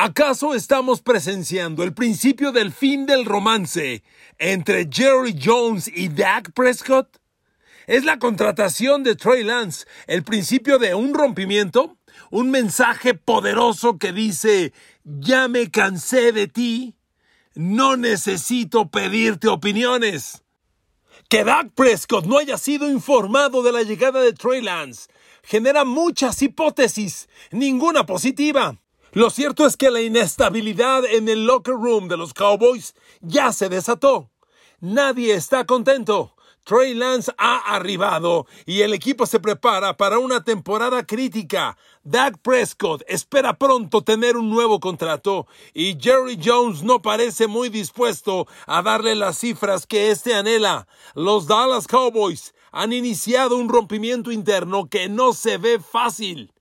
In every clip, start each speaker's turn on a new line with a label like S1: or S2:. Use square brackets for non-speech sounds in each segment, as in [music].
S1: ¿Acaso estamos presenciando el principio del fin del romance entre Jerry Jones y Dak Prescott? ¿Es la contratación de Trey Lance el principio de un rompimiento? ¿Un mensaje poderoso que dice, ya me cansé de ti? No necesito pedirte opiniones. Que Dak Prescott no haya sido informado de la llegada de Trey Lance genera muchas hipótesis, ninguna positiva. Lo cierto es que la inestabilidad en el locker room de los Cowboys ya se desató. Nadie está contento. Trey Lance ha arribado y el equipo se prepara para una temporada crítica. Dak Prescott espera pronto tener un nuevo contrato y Jerry Jones no parece muy dispuesto a darle las cifras que éste anhela. Los Dallas Cowboys han iniciado un rompimiento interno que no se ve fácil.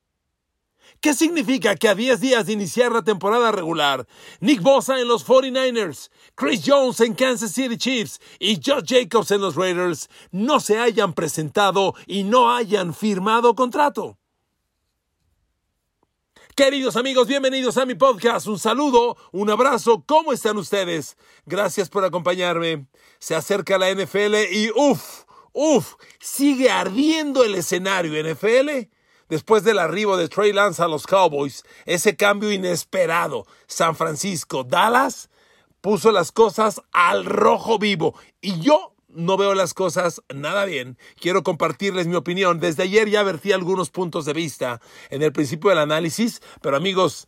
S1: ¿Qué significa que a 10 días de iniciar la temporada regular, Nick Bosa en los 49ers, Chris Jones en Kansas City Chiefs y Josh Jacobs en los Raiders no se hayan presentado y no hayan firmado contrato? Queridos amigos, bienvenidos a mi podcast. Un saludo, un abrazo. ¿Cómo están ustedes? Gracias por acompañarme. Se acerca la NFL y uff, uff, sigue ardiendo el escenario NFL después del arribo de Trey Lance a los Cowboys, ese cambio inesperado, San Francisco, Dallas, puso las cosas al rojo vivo. Y yo no veo las cosas nada bien. Quiero compartirles mi opinión. Desde ayer ya vertí algunos puntos de vista en el principio del análisis, pero amigos,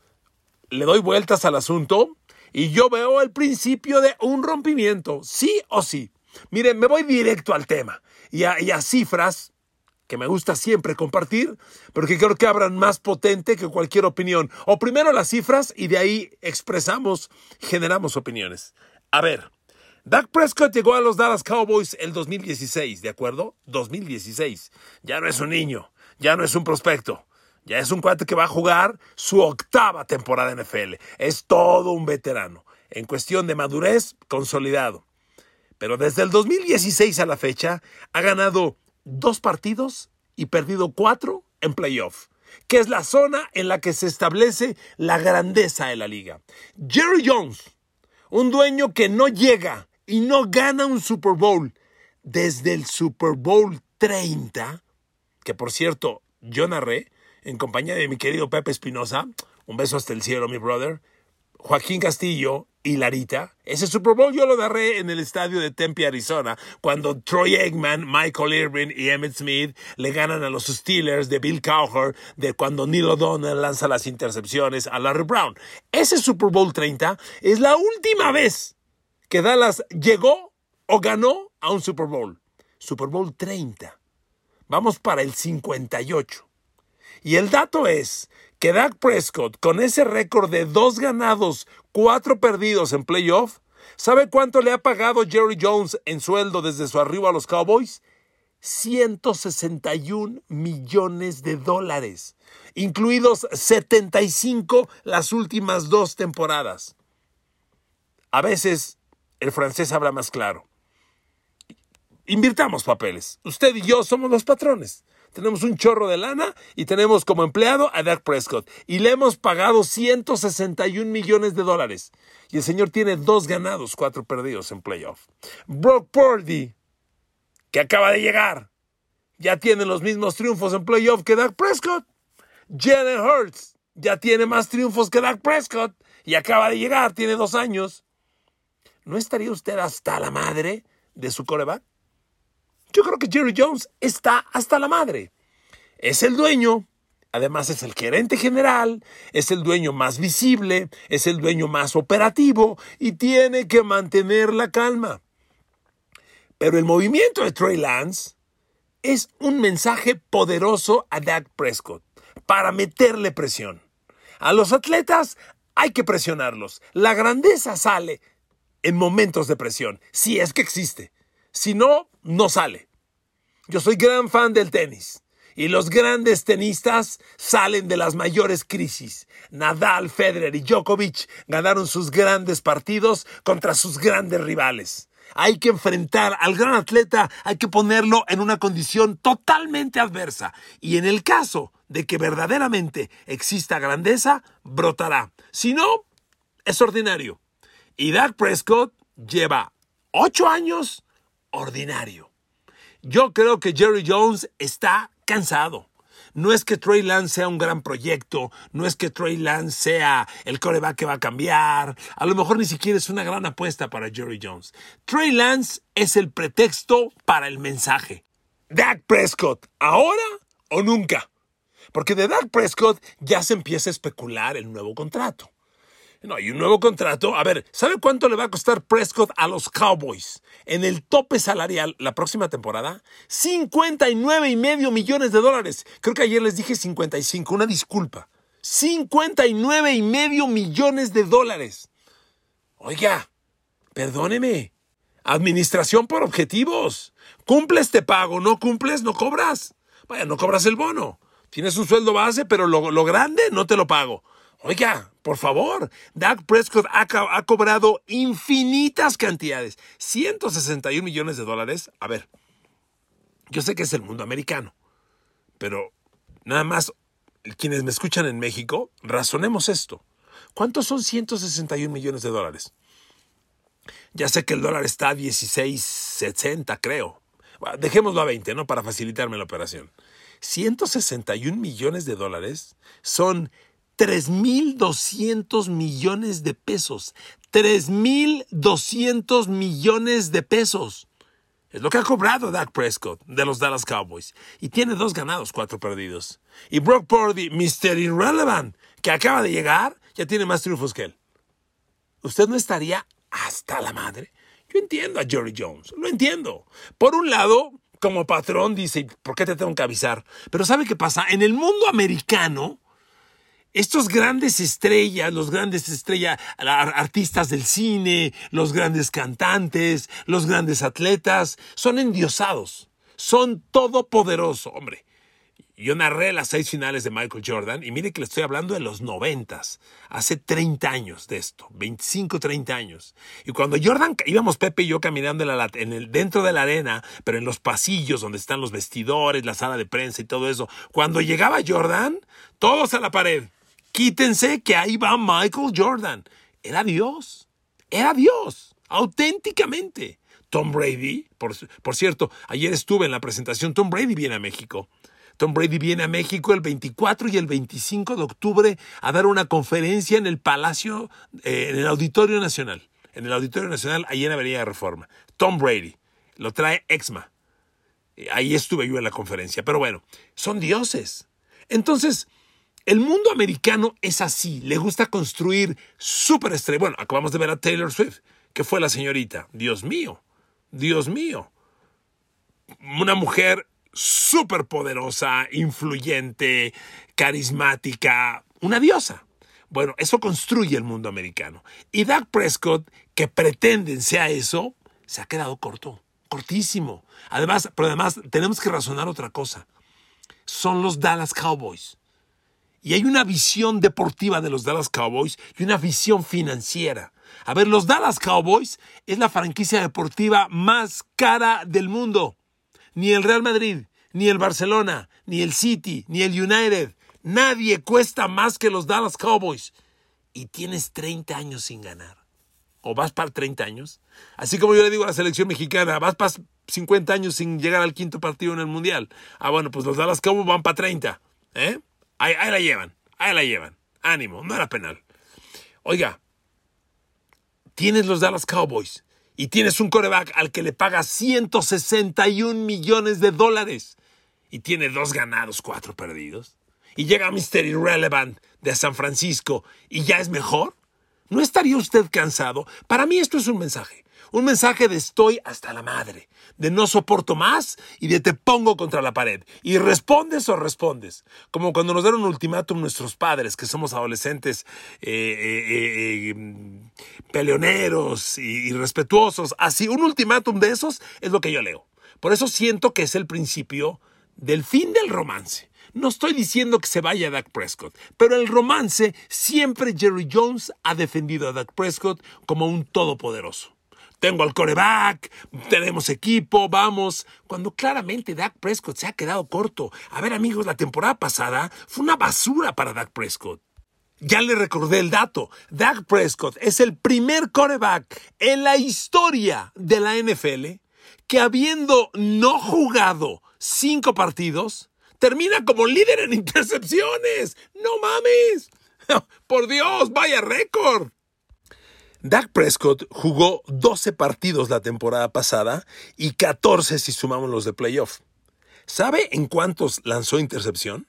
S1: le doy vueltas al asunto y yo veo el principio de un rompimiento, sí o sí. Miren, me voy directo al tema y a, y a cifras que me gusta siempre compartir, pero que creo que abran más potente que cualquier opinión. O primero las cifras y de ahí expresamos, generamos opiniones. A ver, Dak Prescott llegó a los Dallas Cowboys el 2016, ¿de acuerdo? 2016. Ya no es un niño, ya no es un prospecto. Ya es un cuate que va a jugar su octava temporada en NFL. Es todo un veterano. En cuestión de madurez, consolidado. Pero desde el 2016 a la fecha ha ganado dos partidos y perdido cuatro en playoff, que es la zona en la que se establece la grandeza de la liga. Jerry Jones, un dueño que no llega y no gana un Super Bowl desde el Super Bowl 30, que por cierto yo narré en compañía de mi querido Pepe Espinosa, un beso hasta el cielo, mi brother, Joaquín Castillo y Larita. Ese Super Bowl yo lo narré en el estadio de Tempe, Arizona, cuando Troy Eggman, Michael Irvin y Emmett Smith le ganan a los Steelers de Bill Cowher, de cuando Neil O'Donnell lanza las intercepciones a Larry Brown. Ese Super Bowl 30 es la última vez que Dallas llegó o ganó a un Super Bowl. Super Bowl 30. Vamos para el 58. Y el dato es que Dak Prescott, con ese récord de dos ganados, cuatro perdidos en playoff, ¿sabe cuánto le ha pagado Jerry Jones en sueldo desde su arribo a los Cowboys? 161 millones de dólares, incluidos 75 las últimas dos temporadas. A veces el francés habla más claro. Invirtamos papeles. Usted y yo somos los patrones tenemos un chorro de lana y tenemos como empleado a Dak Prescott. Y le hemos pagado 161 millones de dólares. Y el señor tiene dos ganados, cuatro perdidos en playoff. Brock Purdy, que acaba de llegar, ya tiene los mismos triunfos en playoff que Dak Prescott. Jalen Hurts ya tiene más triunfos que Dak Prescott y acaba de llegar, tiene dos años. ¿No estaría usted hasta la madre de su coreback? Yo creo que Jerry Jones está hasta la madre. Es el dueño, además es el gerente general, es el dueño más visible, es el dueño más operativo y tiene que mantener la calma. Pero el movimiento de Trey Lance es un mensaje poderoso a Dak Prescott para meterle presión. A los atletas hay que presionarlos. La grandeza sale en momentos de presión, si es que existe. Si no, no sale. Yo soy gran fan del tenis. Y los grandes tenistas salen de las mayores crisis. Nadal, Federer y Djokovic ganaron sus grandes partidos contra sus grandes rivales. Hay que enfrentar al gran atleta, hay que ponerlo en una condición totalmente adversa. Y en el caso de que verdaderamente exista grandeza, brotará. Si no, es ordinario. Y Dak Prescott lleva ocho años ordinario. Yo creo que Jerry Jones está cansado. No es que Trey Lance sea un gran proyecto, no es que Trey Lance sea el coreback que va a cambiar, a lo mejor ni siquiera es una gran apuesta para Jerry Jones. Trey Lance es el pretexto para el mensaje. Dak Prescott, ¿ahora o nunca? Porque de Dak Prescott ya se empieza a especular el nuevo contrato. No, y un nuevo contrato. A ver, ¿sabe cuánto le va a costar Prescott a los Cowboys en el tope salarial la próxima temporada? 59 y medio millones de dólares. Creo que ayer les dije 55, una disculpa. 59 y medio millones de dólares. Oiga, perdóneme. Administración por objetivos. Cumples, te pago. No cumples, no cobras. Vaya, no cobras el bono. Tienes un sueldo base, pero lo, lo grande no te lo pago. Oiga, por favor, Dak Prescott ha, cobrado infinitas cantidades, 161 millones de dólares. A ver, yo sé que es el mundo americano, pero nada más quienes me escuchan en México, razonemos esto. ¿Cuántos son 161 millones de dólares? Ya sé que el dólar está a 16.60, creo. dejémoslo a 20, ¿no? Para facilitarme la operación. 161 millones de dólares son 3.200 millones de pesos. 3.200 millones de pesos. Es lo que ha cobrado Dak Prescott de los Dallas Cowboys. Y tiene dos ganados, cuatro perdidos. Y Brock Purdy, Mr. Irrelevant, que acaba de llegar, ya tiene más triunfos que él. ¿Usted no estaría hasta la madre? Yo entiendo a Jerry Jones, lo entiendo. Por un lado, como patrón dice, ¿por qué te tengo que avisar? Pero ¿sabe qué pasa? En el mundo americano, estos grandes estrellas, los grandes estrellas, artistas del cine, los grandes cantantes, los grandes atletas, son endiosados, son todopoderosos, hombre. Yo narré las seis finales de Michael Jordan y mire que le estoy hablando de los noventas, hace 30 años de esto, 25, 30 años. Y cuando Jordan, íbamos Pepe y yo caminando en, el, dentro de la arena, pero en los pasillos donde están los vestidores, la sala de prensa y todo eso, cuando llegaba Jordan, todos a la pared. Quítense que ahí va Michael Jordan. Era Dios, era Dios, auténticamente. Tom Brady, por, por cierto, ayer estuve en la presentación, Tom Brady viene a México. Tom Brady viene a México el 24 y el 25 de octubre a dar una conferencia en el Palacio, eh, en el Auditorio Nacional. En el Auditorio Nacional, ahí en Avenida Reforma. Tom Brady. Lo trae Exma. Eh, ahí estuve yo en la conferencia. Pero bueno, son dioses. Entonces, el mundo americano es así. Le gusta construir superestrellas. Bueno, acabamos de ver a Taylor Swift, que fue la señorita. Dios mío. Dios mío. Una mujer súper poderosa, influyente, carismática, una diosa. Bueno, eso construye el mundo americano. Y Doug Prescott, que pretenden sea eso, se ha quedado corto, cortísimo. Además, pero además tenemos que razonar otra cosa. Son los Dallas Cowboys. Y hay una visión deportiva de los Dallas Cowboys y una visión financiera. A ver, los Dallas Cowboys es la franquicia deportiva más cara del mundo. Ni el Real Madrid, ni el Barcelona, ni el City, ni el United. Nadie cuesta más que los Dallas Cowboys. Y tienes 30 años sin ganar. O vas para 30 años. Así como yo le digo a la selección mexicana, vas para 50 años sin llegar al quinto partido en el Mundial. Ah, bueno, pues los Dallas Cowboys van para 30. ¿Eh? Ahí, la llevan. Ahí la llevan. Ánimo, no era penal. Oiga, tienes los Dallas Cowboys y tienes un coreback al que le pagas 161 millones de dólares y tiene dos ganados, cuatro perdidos, y llega Mr. Irrelevant de San Francisco y ya es mejor, ¿no estaría usted cansado? Para mí esto es un mensaje. Un mensaje de estoy hasta la madre, de no soporto más y de te pongo contra la pared. Y respondes o respondes. Como cuando nos dieron un ultimátum nuestros padres, que somos adolescentes eh, eh, eh, peleoneros y, respetuosos. Así, un ultimátum de esos es lo que yo leo. Por eso siento que es el principio del fin del romance. No estoy diciendo que se vaya Dak Prescott, pero el romance siempre Jerry Jones ha defendido a Dak Prescott como un todopoderoso tengo al coreback, tenemos equipo, vamos. Cuando claramente Dak Prescott se ha quedado corto. A ver, amigos, la temporada pasada fue una basura para Dak Prescott. Ya le recordé el dato. Dak Prescott es el primer coreback en la historia de la NFL que habiendo no jugado cinco partidos, termina como líder en intercepciones. No mames. [laughs] Por Dios, vaya récord. Dak Prescott jugó 12 partidos la temporada pasada y 14 si sumamos los de playoff. ¿Sabe en cuántos lanzó intercepción?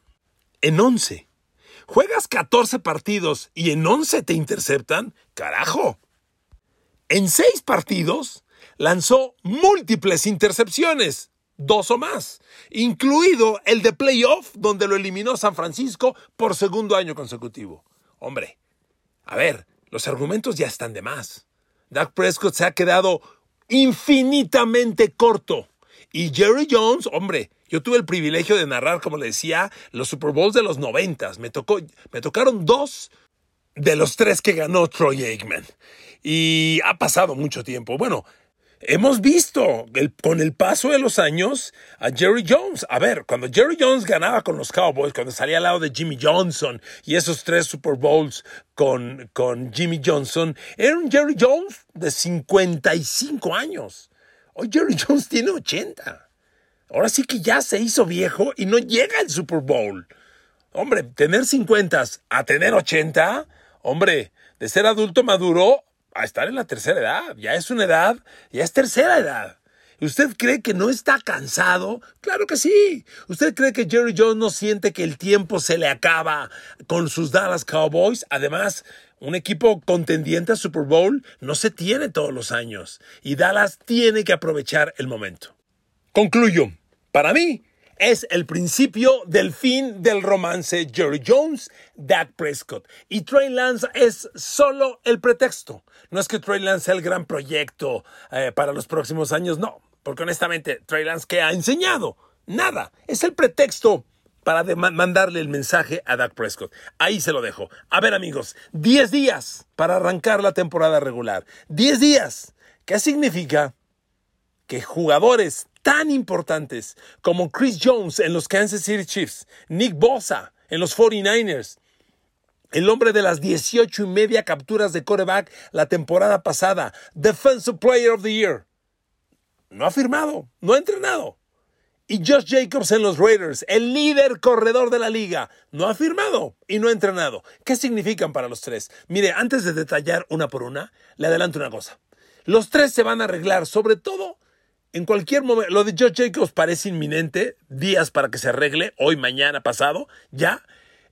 S1: En 11. ¿Juegas 14 partidos y en 11 te interceptan? ¡Carajo! En 6 partidos lanzó múltiples intercepciones, dos o más, incluido el de playoff donde lo eliminó San Francisco por segundo año consecutivo. Hombre, a ver, los argumentos ya están de más. Dak Prescott se ha quedado infinitamente corto. Y Jerry Jones, hombre, yo tuve el privilegio de narrar, como le decía, los Super Bowls de los noventas. Me, tocó, me tocaron dos de los tres que ganó Troy Aikman. Y ha pasado mucho tiempo. Bueno, Hemos visto con el paso de los años a Jerry Jones. A ver, cuando Jerry Jones ganaba con los Cowboys, cuando salía al lado de Jimmy Johnson y esos tres Super Bowls con, con Jimmy Johnson, era un Jerry Jones de 55 años. Hoy Jerry Jones tiene 80. Ahora sí que ya se hizo viejo y no llega al Super Bowl. Hombre, tener 50 a tener 80, hombre, de ser adulto maduro a estar en la tercera edad. Ya es una edad, ya es tercera edad. ¿Usted cree que no está cansado? Claro que sí. ¿Usted cree que Jerry Jones no siente que el tiempo se le acaba con sus Dallas Cowboys? Además, un equipo contendiente a Super Bowl no se tiene todos los años y Dallas tiene que aprovechar el momento. Concluyo. Para mí, es el principio del fin del romance Jerry Jones, Dak Prescott. Y Trey Lance es solo el pretexto. No es que Trey Lance sea el gran proyecto eh, para los próximos años, no. Porque honestamente, Trey Lance, ¿qué ha enseñado? Nada. Es el pretexto para mandarle el mensaje a Dak Prescott. Ahí se lo dejo. A ver amigos, 10 días para arrancar la temporada regular. 10 días. ¿Qué significa? Que jugadores tan importantes como Chris Jones en los Kansas City Chiefs, Nick Bosa en los 49ers, el hombre de las 18 y media capturas de coreback la temporada pasada, Defensive Player of the Year. No ha firmado, no ha entrenado. Y Josh Jacobs en los Raiders, el líder corredor de la liga, no ha firmado y no ha entrenado. ¿Qué significan para los tres? Mire, antes de detallar una por una, le adelanto una cosa. Los tres se van a arreglar, sobre todo en cualquier momento, lo de Josh Jacobs parece inminente, días para que se arregle, hoy, mañana, pasado, ya.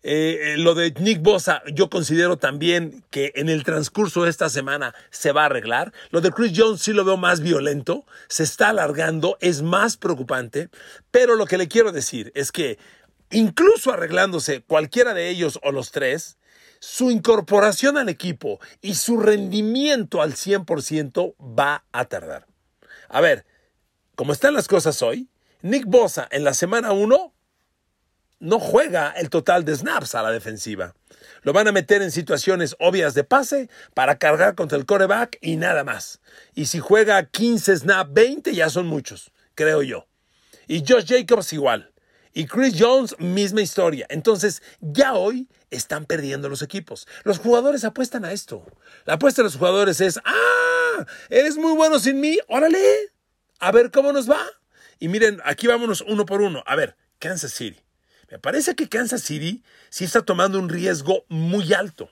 S1: Eh, lo de Nick Bosa, yo considero también que en el transcurso de esta semana se va a arreglar. Lo de Chris Jones sí lo veo más violento, se está alargando, es más preocupante. Pero lo que le quiero decir es que incluso arreglándose cualquiera de ellos o los tres, su incorporación al equipo y su rendimiento al 100% va a tardar. A ver, como están las cosas hoy, Nick Bosa en la semana 1 no juega el total de snaps a la defensiva. Lo van a meter en situaciones obvias de pase para cargar contra el coreback y nada más. Y si juega 15 snaps, 20 ya son muchos, creo yo. Y Josh Jacobs igual. Y Chris Jones, misma historia. Entonces, ya hoy están perdiendo los equipos. Los jugadores apuestan a esto. La apuesta de los jugadores es, ah, eres muy bueno sin mí, órale, a ver cómo nos va. Y miren, aquí vámonos uno por uno. A ver, Kansas City. Me parece que Kansas City sí está tomando un riesgo muy alto.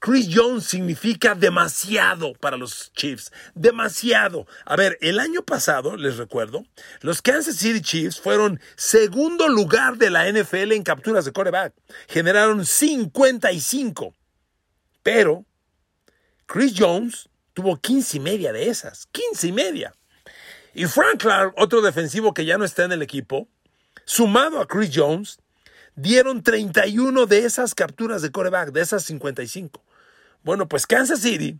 S1: Chris Jones significa demasiado para los Chiefs, demasiado. A ver, el año pasado, les recuerdo, los Kansas City Chiefs fueron segundo lugar de la NFL en capturas de coreback. Generaron 55. Pero Chris Jones tuvo 15 y media de esas, 15 y media. Y Frank Clark, otro defensivo que ya no está en el equipo, sumado a Chris Jones, dieron 31 de esas capturas de coreback, de esas 55. Bueno, pues Kansas City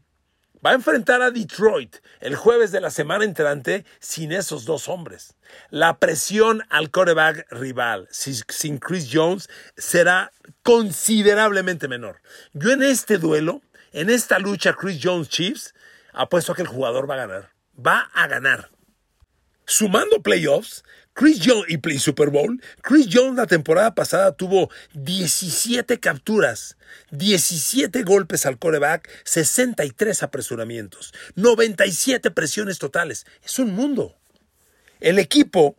S1: va a enfrentar a Detroit el jueves de la semana entrante sin esos dos hombres. La presión al coreback rival sin Chris Jones será considerablemente menor. Yo en este duelo, en esta lucha Chris Jones Chiefs, apuesto a que el jugador va a ganar. va a ganar. Sumando playoffs, Chris Jones y Super Bowl, Chris Jones la temporada pasada tuvo 17 capturas, 17 golpes al coreback, 63 apresuramientos, 97 presiones totales. Es un mundo. El equipo,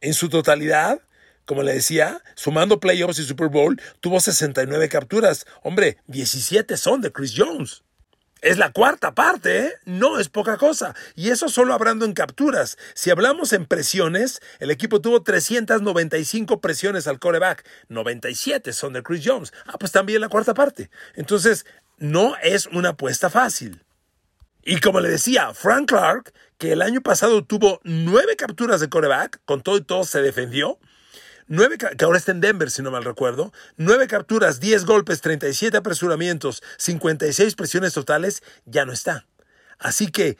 S1: en su totalidad, como le decía, sumando playoffs y Super Bowl, tuvo 69 capturas. Hombre, 17 son de Chris Jones. Es la cuarta parte, ¿eh? No es poca cosa. Y eso solo hablando en capturas. Si hablamos en presiones, el equipo tuvo 395 presiones al coreback. 97 son de Chris Jones. Ah, pues también la cuarta parte. Entonces, no es una apuesta fácil. Y como le decía, Frank Clark, que el año pasado tuvo nueve capturas de coreback, con todo y todo se defendió, Que ahora está en Denver, si no mal recuerdo. Nueve capturas, 10 golpes, 37 apresuramientos, 56 presiones totales, ya no está. Así que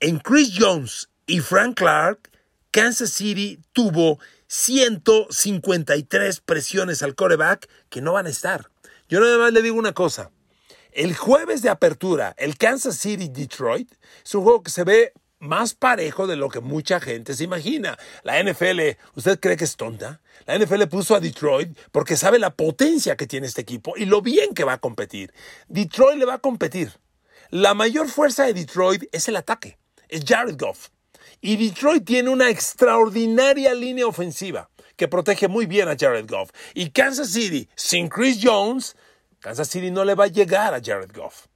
S1: en Chris Jones y Frank Clark, Kansas City tuvo 153 presiones al coreback que no van a estar. Yo nada más le digo una cosa. El jueves de apertura, el Kansas City Detroit, es un juego que se ve más parejo de lo que mucha gente se imagina. La NFL, ¿usted cree que es tonta? La NFL puso a Detroit porque sabe la potencia que tiene este equipo y lo bien que va a competir. Detroit le va a competir. La mayor fuerza de Detroit es el ataque, es Jared Goff. Y Detroit tiene una extraordinaria línea ofensiva que protege muy bien a Jared Goff. Y Kansas City, sin Chris Jones, Kansas City no le va a llegar a Jared Goff.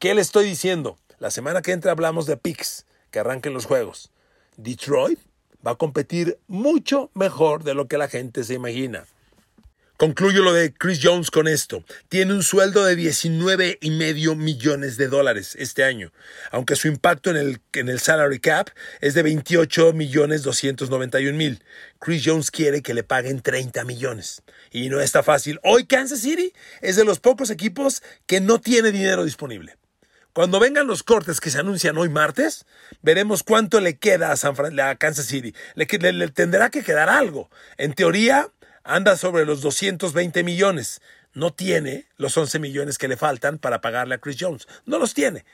S1: ¿Qué le estoy diciendo? La semana que entra hablamos de picks que arranquen los juegos. Detroit va a competir mucho mejor de lo que la gente se imagina. Concluyo lo de Chris Jones con esto. Tiene un sueldo de 19 y medio millones de dólares este año, aunque su impacto en el, en el salary cap es de 28 millones 291 mil. Chris Jones quiere que le paguen 30 millones. Y no está fácil. Hoy Kansas City es de los pocos equipos que no tiene dinero disponible. Cuando vengan los cortes que se anuncian hoy martes, veremos cuánto le queda a, San a Kansas City. Le, tendrá que quedar algo. En teoría, anda sobre los 220 millones. No tiene los 11 millones que le faltan para pagarle a Chris Jones. No los tiene.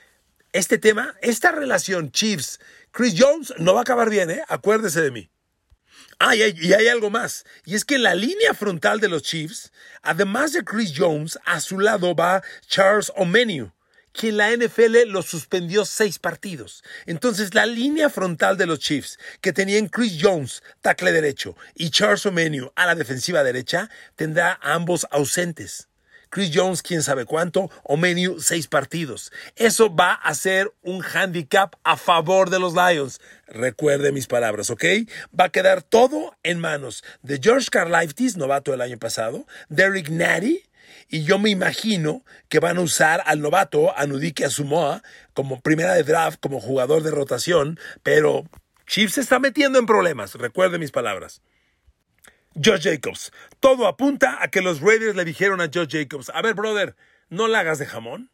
S1: Este tema, esta relación Chiefs-Chris Jones no va a acabar bien, ¿eh? Acuérdese de mí. Ah, y hay, y hay, algo más. Y es que en la línea frontal de los Chiefs, además de Chris Jones, a su lado va Charles O'Menu que la NFL lo suspendió seis partidos. Entonces, la línea frontal de los Chiefs, que tenían Chris Jones, tackle derecho, y Charles O'Menu a la defensiva derecha, tendrá ambos ausentes. Chris Jones, quién sabe cuánto, O'Menu, seis partidos. Eso va a ser un handicap a favor de los Lions. Recuerde mis palabras, ¿ok? Va a quedar todo en manos de George Karlaftis, novato del año pasado, Derek Natty, y yo me imagino que van a usar al novato, a Nudike Asumoa, como primera de draft, como jugador de rotación, pero Chiefs se está metiendo en problemas, recuerde mis palabras. Josh Jacobs. Todo apunta a que los Raiders le dijeron a Josh Jacobs, a ver, brother, no la hagas de jamón.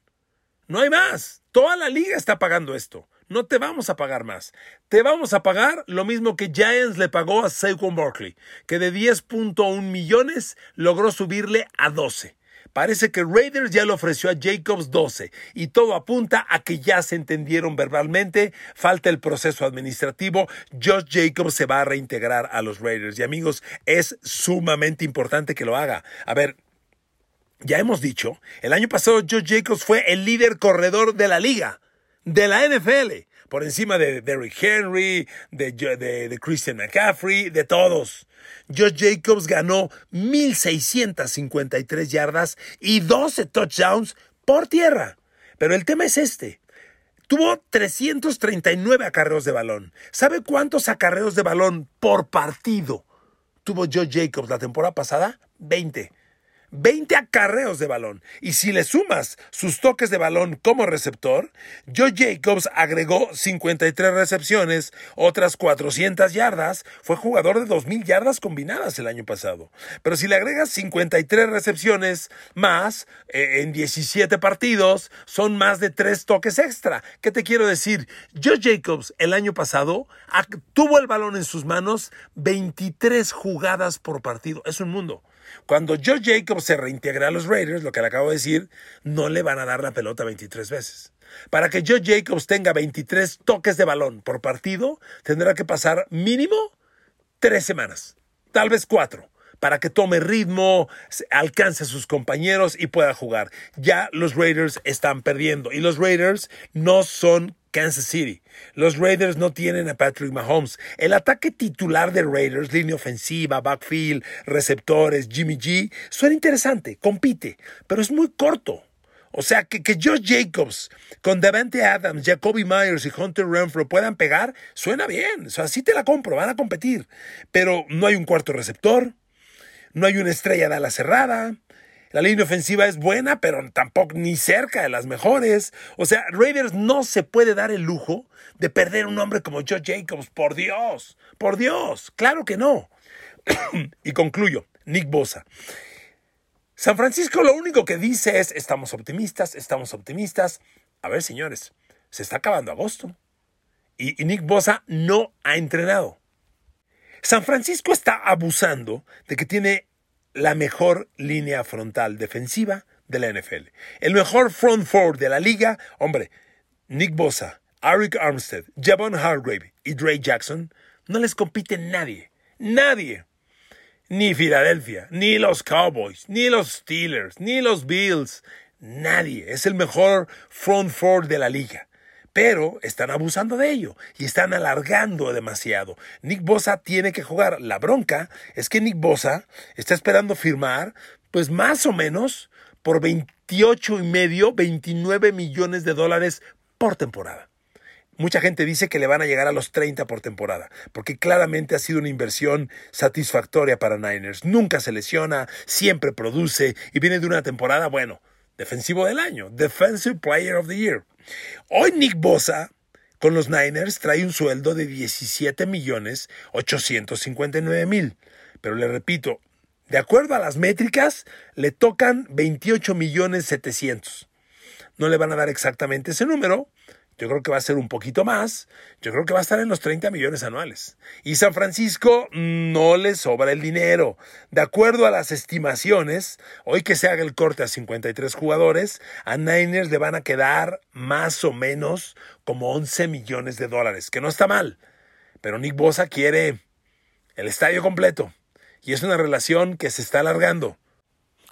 S1: No hay más. Toda la liga está pagando esto. No te vamos a pagar más. Te vamos a pagar lo mismo que Giants le pagó a Saquon Barkley, que de 10.1 millones logró subirle a 12. Parece que Raiders ya le ofreció a Jacobs 12 y todo apunta a que ya se entendieron verbalmente. Falta el proceso administrativo. Josh Jacobs se va a reintegrar a los Raiders. Y amigos, es sumamente importante que lo haga. A ver, ya hemos dicho, el año pasado Josh Jacobs fue el líder corredor de la liga, de la NFL, por encima de Derrick Henry, de, de, de Christian McCaffrey, de todos. Josh Jacobs ganó 1.653 yardas y 12 touchdowns por tierra. Pero el tema es este. Tuvo 339 acarreos de balón. ¿Sabe cuántos acarreos de balón por partido tuvo Josh Jacobs la temporada pasada? 20. 20 acarreos de balón. Y si le sumas sus toques de balón como receptor, Joe Jacobs agregó 53 recepciones, otras 400 yardas, fue jugador de 2.000 yardas combinadas el año pasado. Pero si le agregas 53 recepciones más eh, en 17 partidos, son más de 3 toques extra. ¿Qué te quiero decir? Joe Jacobs el año pasado tuvo el balón en sus manos 23 jugadas por partido. Es un mundo. Cuando Joe Jacobs se reintegra a los Raiders, lo que le acabo de decir, no le van a dar la pelota 23 veces. Para que Joe Jacobs tenga 23 toques de balón por partido, tendrá que pasar mínimo tres semanas, tal vez cuatro para que tome ritmo, alcance a sus compañeros y pueda jugar. Ya los Raiders están perdiendo y los Raiders no son Kansas City. Los Raiders no tienen a Patrick Mahomes. El ataque titular de Raiders, línea ofensiva, backfield, receptores, Jimmy G, suena interesante, compite, pero es muy corto. O sea, que, que Josh Jacobs con Davante Adams, Jacoby Myers y Hunter Renfro puedan pegar, suena bien. O sea, sí te la compro, van a competir. Pero no hay un cuarto receptor, no hay una estrella de ala cerrada. La línea ofensiva es buena, pero tampoco ni cerca de las mejores. O sea, Raiders no se puede dar el lujo de perder un hombre como Joe Jacobs. Por Dios, por Dios, claro que no. [coughs] y concluyo, Nick Bosa. San Francisco lo único que dice es, estamos optimistas, estamos optimistas. A ver, señores, se está acabando agosto. Y, Nick Bosa no ha entrenado. San Francisco está abusando de que tiene la mejor línea frontal defensiva de la NFL. El mejor front four de la liga, hombre, Nick Bosa, Eric Armstead, Javon Hargrave y Dre Jackson, no les compite nadie. Nadie. Ni Filadelfia, ni los Cowboys, ni los Steelers, ni los Bills. Nadie. Es el mejor front four de la liga pero están abusando de ello y están alargando demasiado. Nick Bosa tiene que jugar. La bronca es que Nick Bosa está esperando firmar, pues más o menos por 28 y medio, 29 millones de dólares por temporada. Mucha gente dice que le van a llegar a los 30 por temporada, porque claramente ha sido una inversión satisfactoria para Niners. Nunca se lesiona, siempre produce y viene de una temporada, bueno, defensivo del año, Defensive Player of the Year. Hoy Nick Bosa con los Niners trae un sueldo de 17 millones 859 mil. Pero le repito, de acuerdo a las métricas, le tocan 28 millones 700. No le van a dar exactamente ese número, yo creo que va a ser un poquito más. Yo creo que va a estar en los 30 millones anuales. Y San Francisco no le sobra el dinero. De acuerdo a las estimaciones, hoy que se haga el corte a 53 jugadores, a Niners le van a quedar más o menos como 11 millones de dólares, que no está mal. Pero Nick Bosa quiere el estadio completo. Y es una relación que se está alargando.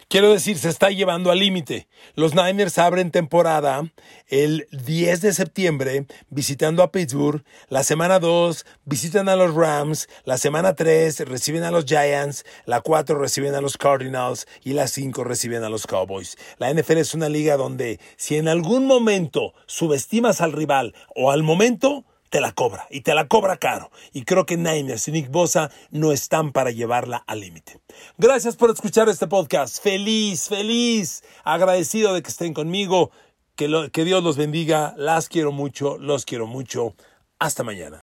S1: Quiero decir, se está llevando al límite. Los Niners abren temporada el 10 de septiembre visitando a Pittsburgh. La semana 2 visitan a los Rams. La semana 3 reciben a los Giants. La 4 reciben a los Cardinals. Y la 5 reciben a los Cowboys. La NFL es una liga donde si en algún momento subestimas al rival o al momento, te la cobra y te la cobra caro. Y creo que Niners y Nick Bosa no están para llevarla al límite. Gracias por escuchar este podcast. Feliz, feliz, agradecido de que estén conmigo. Que, que Dios los bendiga. Las quiero mucho, los quiero mucho. Hasta mañana.